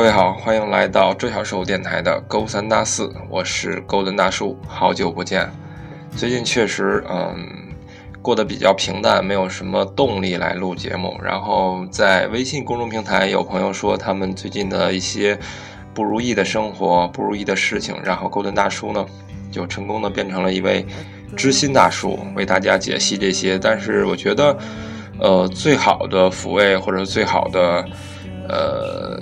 各位好，欢迎来到周小寿电台的勾三搭四，我是勾登大叔，好久不见。最近确实，嗯，过得比较平淡，没有什么动力来录节目。然后在微信公众平台，有朋友说他们最近的一些不如意的生活、不如意的事情，然后勾登大叔呢，就成功的变成了一位知心大叔，为大家解析这些。但是我觉得，呃，最好的抚慰或者最好的，呃。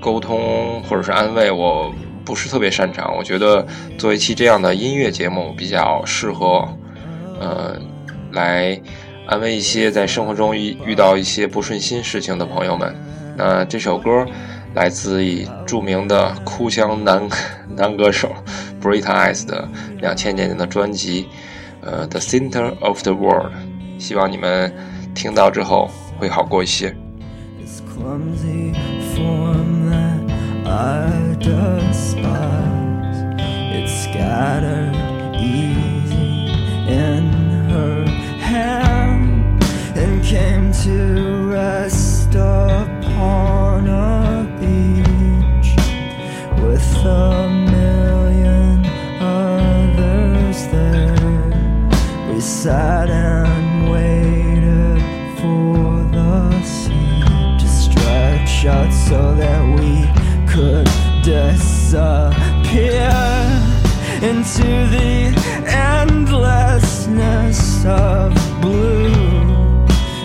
沟通或者是安慰，我不是特别擅长。我觉得做一期这样的音乐节目比较适合，呃，来安慰一些在生活中遇遇到一些不顺心事情的朋友们。那这首歌来自于著名的哭腔男男歌手 Brita Eyes 的两千年的专辑，呃，《The Center of the World》。希望你们听到之后会好过一些。Form that I despise. It's scattered easy in her hand and came to rest upon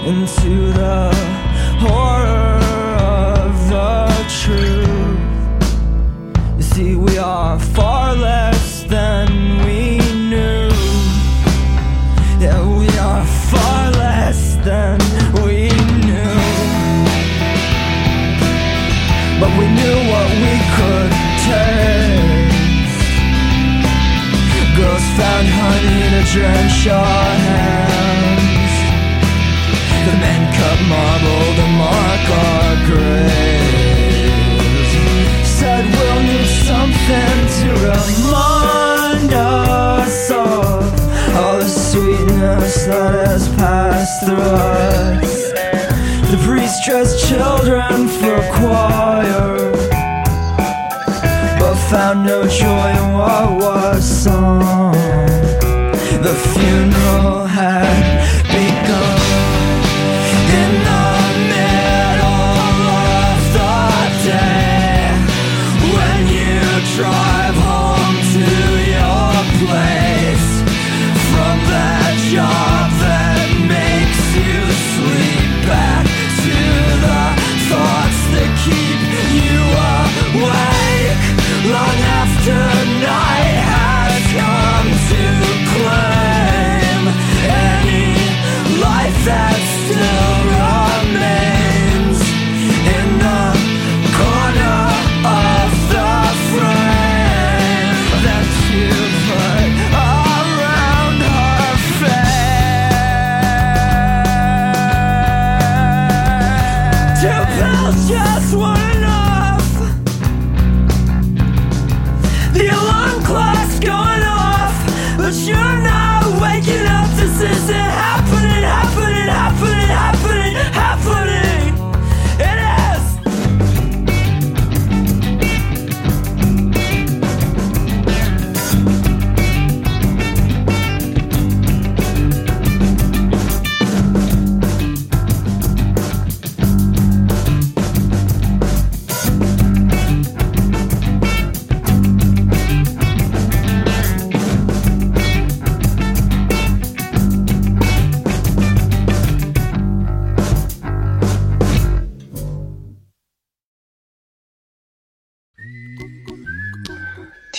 into the horror of the truth. You see, we are far less than we knew. Yeah, we are far less than we knew. but we knew what we could taste. Girls found honey to drench our hands. The men cut marble to mark our graves. Said we'll need something to remind us of all the sweetness that has passed through us. The priest dressed children for choir, but found no joy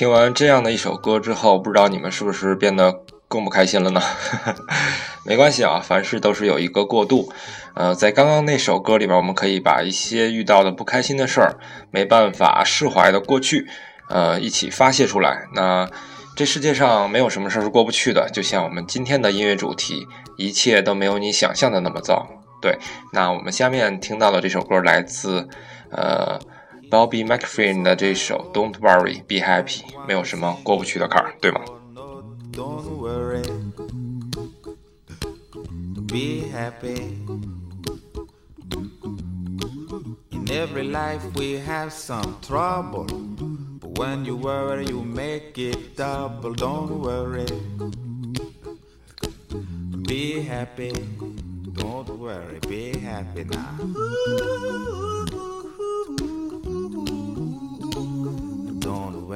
听完这样的一首歌之后，不知道你们是不是变得更不开心了呢？没关系啊，凡事都是有一个过渡。呃，在刚刚那首歌里边，我们可以把一些遇到的不开心的事儿、没办法释怀的过去，呃，一起发泄出来。那这世界上没有什么事儿是过不去的，就像我们今天的音乐主题，一切都没有你想象的那么糟。对，那我们下面听到的这首歌来自呃。Bobby McFerrin 的这首《Don't Worry, Be Happy》没有什么过不去的坎儿，对吗？Don't worry, be happy. In In every life we have some trouble. But when you worry, you make it double. Don't worry. Be happy. Don't worry. Be happy now.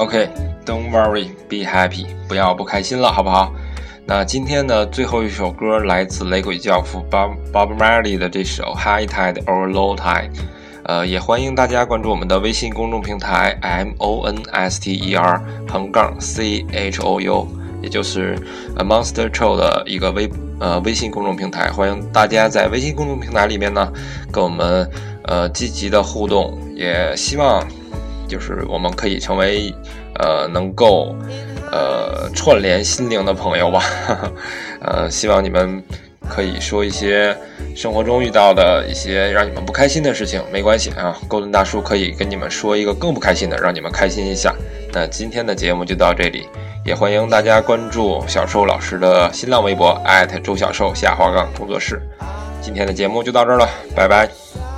OK，Don't worry, be happy，不要不开心了，好不好？那今天的最后一首歌来自雷鬼教父 Bob Bob Marley 的这首 High Tide or Low Tide。呃，也欢迎大家关注我们的微信公众平台 M O N S T E R 横杠 C H O U，也就是呃 Monster Show 的一个微呃微信公众平台。欢迎大家在微信公众平台里面呢，跟我们呃积极的互动，也希望就是我们可以成为呃能够呃串联心灵的朋友吧。呃，希望你们。可以说一些生活中遇到的一些让你们不开心的事情，没关系啊。勾敦大叔可以跟你们说一个更不开心的，让你们开心一下。那今天的节目就到这里，也欢迎大家关注小寿老师的新浪微博周小寿下滑杠工作室。今天的节目就到这儿了，拜拜。